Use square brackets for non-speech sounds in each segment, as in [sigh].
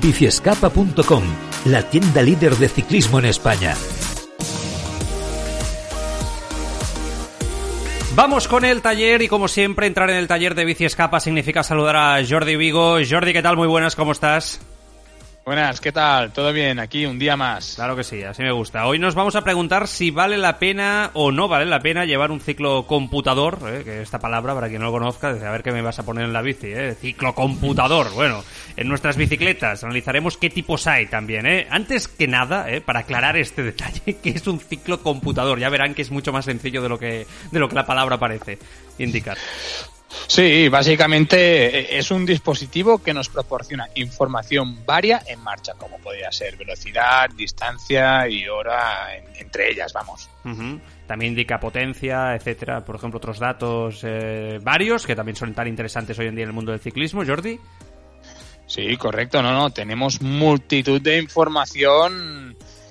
Biciescapa.com, la tienda líder de ciclismo en España. Vamos con el taller y como siempre entrar en el taller de Bici Escapa significa saludar a Jordi Vigo. Jordi, ¿qué tal? Muy buenas, ¿cómo estás? Buenas, ¿qué tal? ¿Todo bien? Aquí un día más. Claro que sí, así me gusta. Hoy nos vamos a preguntar si vale la pena o no vale la pena llevar un ciclo computador, ¿eh? que esta palabra, para quien no lo conozca, a ver qué me vas a poner en la bici, ¿eh? ciclo computador. Bueno, en nuestras bicicletas analizaremos qué tipos hay también. ¿eh? Antes que nada, ¿eh? para aclarar este [laughs] detalle, ¿qué es un ciclo computador? Ya verán que es mucho más sencillo de lo que, de lo que la palabra parece indicar. Sí, básicamente eh, es un dispositivo que nos proporciona información varia en marcha, como podría ser velocidad, distancia y hora entre ellas, vamos. También indica potencia, etcétera. Por ejemplo, otros datos eh, varios que también son tan interesantes hoy en día en el mundo del ciclismo, Jordi. Sí, correcto, no, no, tenemos multitud de información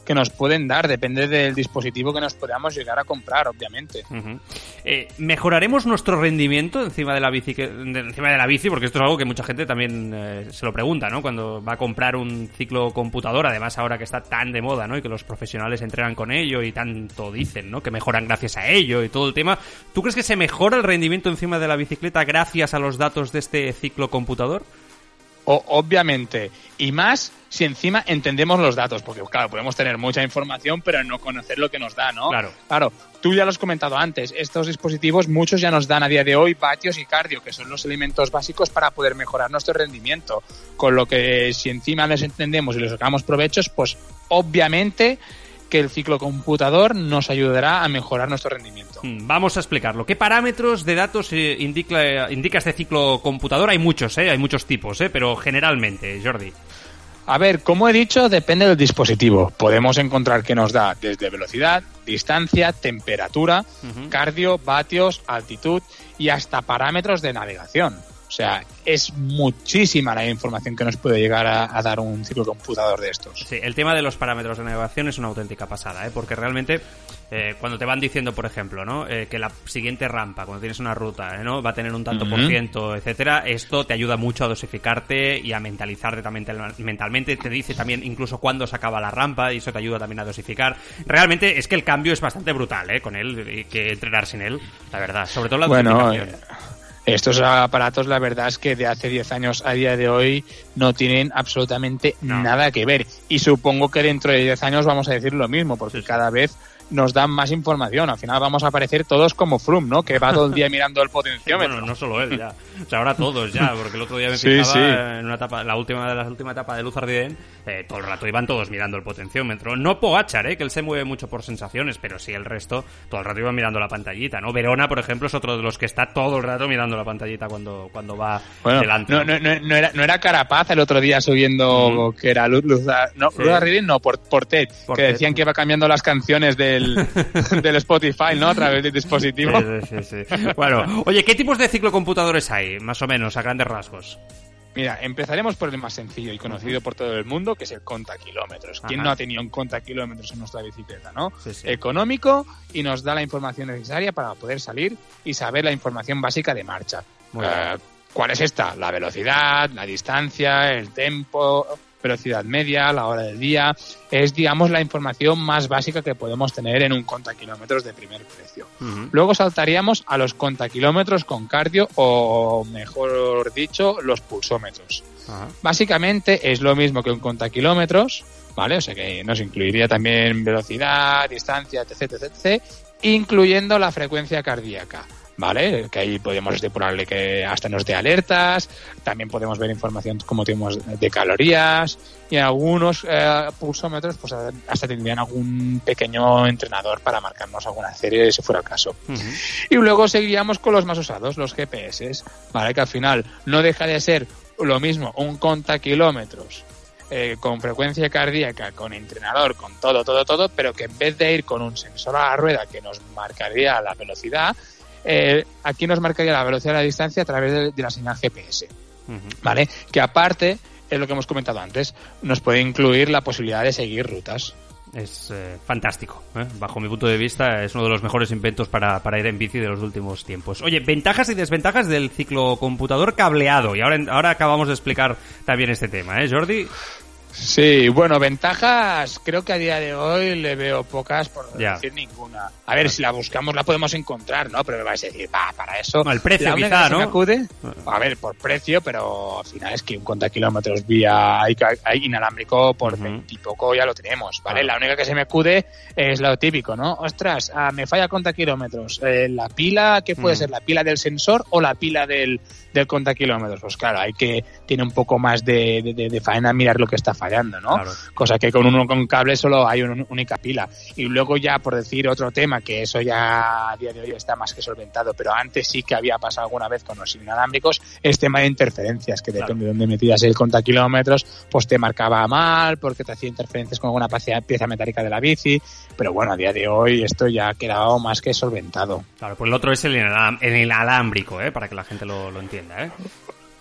que nos pueden dar, depende del dispositivo que nos podamos llegar a comprar, obviamente. Eh, ¿Mejoraremos nuestro rendimiento encima de la bici, encima de la bici? Porque esto es algo que mucha gente también eh, se lo pregunta, ¿no? Cuando va a comprar un ciclo computador, además ahora que está tan de moda, ¿no? Y que los profesionales entrenan con ello y tanto dicen, ¿no? Que mejoran gracias a ello y todo el tema. ¿Tú crees que se mejora el rendimiento encima de la bicicleta gracias a los datos de este ciclo computador? O, obviamente. Y más si encima entendemos los datos, porque claro, podemos tener mucha información, pero no conocer lo que nos da, ¿no? Claro. Claro, tú ya lo has comentado antes, estos dispositivos muchos ya nos dan a día de hoy vatios y cardio, que son los elementos básicos para poder mejorar nuestro rendimiento. Con lo que si encima les entendemos y les sacamos provechos, pues obviamente que el ciclo computador nos ayudará a mejorar nuestro rendimiento. Hmm, vamos a explicarlo. ¿Qué parámetros de datos eh, indica, indica este ciclo computador? Hay muchos, ¿eh? hay muchos tipos, ¿eh? pero generalmente, Jordi. A ver, como he dicho, depende del dispositivo. Podemos encontrar que nos da desde velocidad, distancia, temperatura, cardio, vatios, altitud y hasta parámetros de navegación. O sea, es muchísima la información que nos puede llegar a, dar un ciclo computador de estos. Sí, el tema de los parámetros de navegación es una auténtica pasada, ¿eh? porque realmente eh, cuando te van diciendo, por ejemplo, ¿no? Eh, que la siguiente rampa, cuando tienes una ruta, ¿no? va a tener un tanto por ciento, etcétera, esto te ayuda mucho a dosificarte y a mentalizarte también mentalmente. Te dice también incluso cuándo se acaba la rampa y eso te ayuda también a dosificar. Realmente es que el cambio es bastante brutal, ¿eh? Con él, y que entrenar sin él, la verdad. Sobre todo la bueno, estos aparatos, la verdad es que de hace 10 años a día de hoy no tienen absolutamente nada que ver. Y supongo que dentro de 10 años vamos a decir lo mismo, porque cada vez nos dan más información. Al final vamos a aparecer todos como Froome, ¿no? Que va todo el día [laughs] mirando el potenciómetro. Bueno, no solo él, ya. O sea, ahora todos ya, porque el otro día me fijaba en una etapa, la última de la última etapa de Luz Ardiden, eh, todo el rato iban todos mirando el potenciómetro. No Pogachar, ¿eh? Que él se mueve mucho por sensaciones, pero sí el resto, todo el rato iban mirando la pantallita, ¿no? Verona, por ejemplo, es otro de los que está todo el rato mirando la pantallita cuando, cuando va delante. No, no, no, era, no era Carapaz el otro día subiendo que era Luz, Luz, no, Luz Ardiden, no, por, por Ted, que decían que iba cambiando las canciones del, [laughs] del Spotify, ¿no? A través del dispositivo. Sí, sí, sí. Bueno, oye, ¿qué tipos de ciclocomputadores hay, más o menos, a grandes rasgos? Mira, empezaremos por el más sencillo y conocido por todo el mundo, que es el conta kilómetros. ¿Quién no ha tenido un conta kilómetros en nuestra bicicleta, no? Económico y nos da la información necesaria para poder salir y saber la información básica de marcha. Eh, ¿Cuál es esta? La velocidad, la distancia, el tiempo, velocidad media, la hora del día. Es, digamos, la información más básica que podemos tener en un contakilómetros de primer precio. Luego saltaríamos a los contakilómetros con cardio o, mejor dicho, los pulsómetros. Básicamente es lo mismo que un contakilómetros, ¿vale? O sea que nos incluiría también velocidad, distancia, etc, etc, incluyendo la frecuencia cardíaca. ¿Vale? Que ahí podemos depurarle que hasta nos dé alertas, también podemos ver información como tenemos de calorías y algunos eh, pulsómetros pues hasta tendrían algún pequeño entrenador para marcarnos alguna serie si fuera el caso. Y luego seguiríamos con los más usados, los GPS, ¿vale? Que al final no deja de ser lo mismo, un conta kilómetros eh, con frecuencia cardíaca, con entrenador, con todo, todo, todo, pero que en vez de ir con un sensor a la rueda que nos marcaría la velocidad, eh, aquí nos marcaría la velocidad de la distancia a través de, la señal GPS. ¿Vale? Que aparte, es lo que hemos comentado antes, nos puede incluir la posibilidad de seguir rutas. Es eh, fantástico. ¿eh? Bajo mi punto de vista, es uno de los mejores inventos para, para, ir en bici de los últimos tiempos. Oye, ventajas y desventajas del ciclocomputador cableado. Y ahora, ahora acabamos de explicar también este tema, ¿eh, Jordi? Sí, bueno, ventajas creo que a día de hoy le veo pocas, por no decir ninguna. A ver, si la buscamos la podemos encontrar, ¿no? Pero me vais a decir, va, para eso... el precio quizá, ¿no? acude, a ver, por precio, pero al final es que un conta kilómetros vía inalámbrico por uh ya lo tenemos, ¿vale? La única que se me acude es lo típico, ¿no? Ostras, ah, me falla conta kilómetros. Eh, la pila, ¿qué puede ser? ¿La pila del sensor o la pila del, del conta kilómetros? Pues claro, hay que... Tiene un poco más de, de, de faena mirar lo que está fallando, ¿no? Cosa que con uno con cable solo hay una única pila. Y luego ya, por decir otro tema, que eso ya a día de hoy está más que solventado, pero antes sí que había pasado alguna vez con los inalámbricos, es tema de interferencias, que depende de dónde metías el conta kilómetros, pues te marcaba mal, porque te hacía interferencias con alguna pieza metálica de la bici, pero bueno, a día de hoy esto ya ha quedado más que solventado. Claro, pues el otro es el, inalámbrico, ¿eh? para que la gente lo, lo entienda. ¿eh?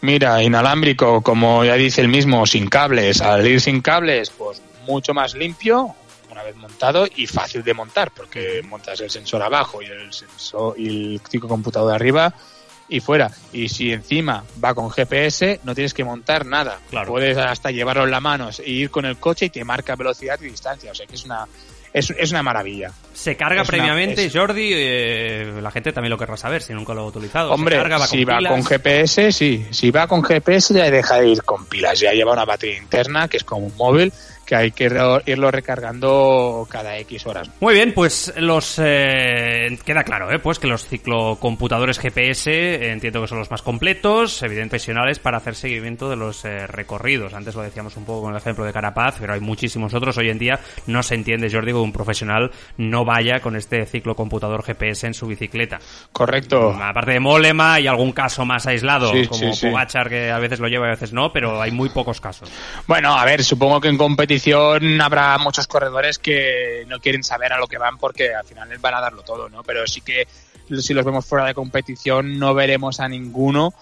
Mira, inalámbrico, como ya dice el mismo, sin cables. Al ir sin cables, pues mucho más limpio, una vez montado, y fácil de montar, porque montas el sensor abajo y el sensor y el ciclo computador de arriba y fuera. Y si encima va con GPS, no tienes que montar nada. Claro. Puedes hasta llevarlo en la mano e ir con el coche y te marca velocidad y distancia. O sea que es una es, es una maravilla. ¿Se carga previamente, Jordi? Eh, la gente también lo querrá saber si nunca lo ha utilizado. Hombre, si va con GPS, sí. Si va con GPS ya deja de ir con pilas. Ya lleva una batería interna que es como un móvil que hay que irlo recargando cada X horas. Muy bien, pues los eh, queda claro, ¿eh? pues que los ciclocomputadores GPS eh, entiendo que son los más completos, evidentemente para hacer seguimiento de los eh, recorridos. Antes lo decíamos un poco con el ejemplo de Carapaz, pero hay muchísimos otros. Hoy en día no se entiende, Jordi, que un profesional no vaya con este ciclocomputador GPS en su bicicleta. Correcto. Aparte de Molema y algún caso más aislado, como sí, que a veces lo lleva y a veces no, pero hay muy pocos casos. Bueno, a ver, supongo que en competición habrá muchos corredores que no quieren saber a lo que van porque al final les van a darlo todo, ¿no? Pero sí que si los vemos fuera de competición no veremos a ninguno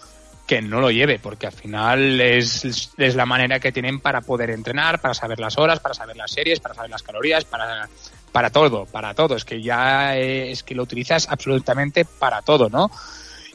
que no lo lleve, porque al final es, es la manera que tienen para poder entrenar, para saber las horas, para saber las series, para saber las calorías, para, para todo, para todo. Es que ya es que lo utilizas absolutamente para todo, ¿no?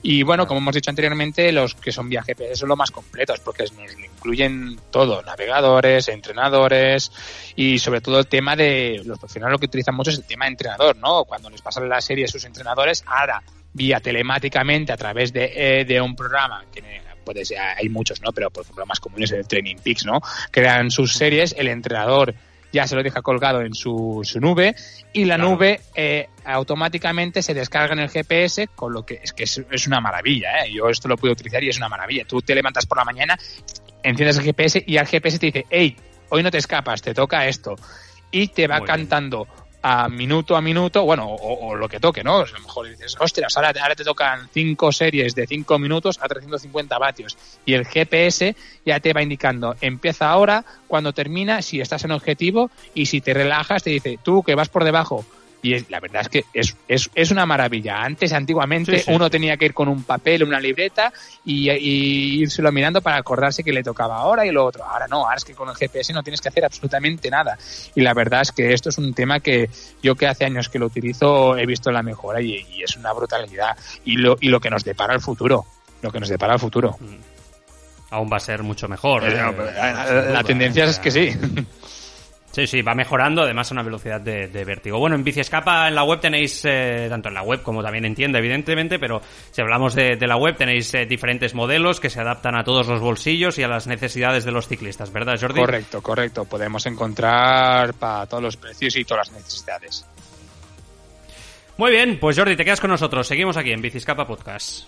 Y bueno, como hemos dicho anteriormente, los que son vía GPS son los más completos porque nos incluyen todo, navegadores, entrenadores y sobre todo el tema de los profesionales lo que utilizan mucho es el tema de entrenador, ¿no? Cuando les pasan la serie a sus entrenadores, ahora vía telemáticamente a través de, eh, de un programa que puede ser, hay muchos, ¿no? Pero por ejemplo, más comunes es el Training Peaks, ¿no? Crean sus series, el entrenador ya se lo deja colgado en su, su nube y la nube eh, automáticamente se descarga en el GPS, con lo que es que es, una maravilla. ¿eh? Yo esto lo puedo utilizar y es una maravilla. Tú te levantas por la mañana, enciendes el GPS y el GPS te dice, hey, hoy no te escapas, te toca esto. Y te va cantando a minuto a minuto, bueno, o, lo que toque, ¿no? A lo mejor dices, ostras, ahora, te tocan cinco series de cinco minutos a 350 vatios y el GPS ya te va indicando, empieza ahora, cuando termina, si estás en objetivo y si te relajas te dice, tú que vas por debajo, y la verdad es que es, es, es una maravilla. Antes, antiguamente, uno tenía que ir con un papel, una libreta y, y írselo mirando para acordarse que le tocaba ahora y lo otro. Ahora no, ahora es que con el GPS no tienes que hacer absolutamente nada. Y la verdad es que esto es un tema que yo que hace años que lo utilizo he visto la mejora y, es una brutalidad. Y lo, y lo que nos depara el futuro. Lo que nos depara el futuro. Mm. Aún va a ser mucho mejor. Eh, eh, la tendencia es que sí. [laughs] Sí, sí, va mejorando, además a una velocidad de, vértigo. Bueno, en Bici Escapa en la web tenéis, eh, tanto en la web como también en tienda, evidentemente, pero si hablamos de, la web tenéis eh, diferentes modelos que se adaptan a todos los bolsillos y a las necesidades de los ciclistas, ¿verdad, Jordi? Correcto, correcto. Podemos encontrar para todos los precios y todas las necesidades. Muy bien, pues Jordi, te quedas con nosotros. Seguimos aquí en Biciscapa Podcast.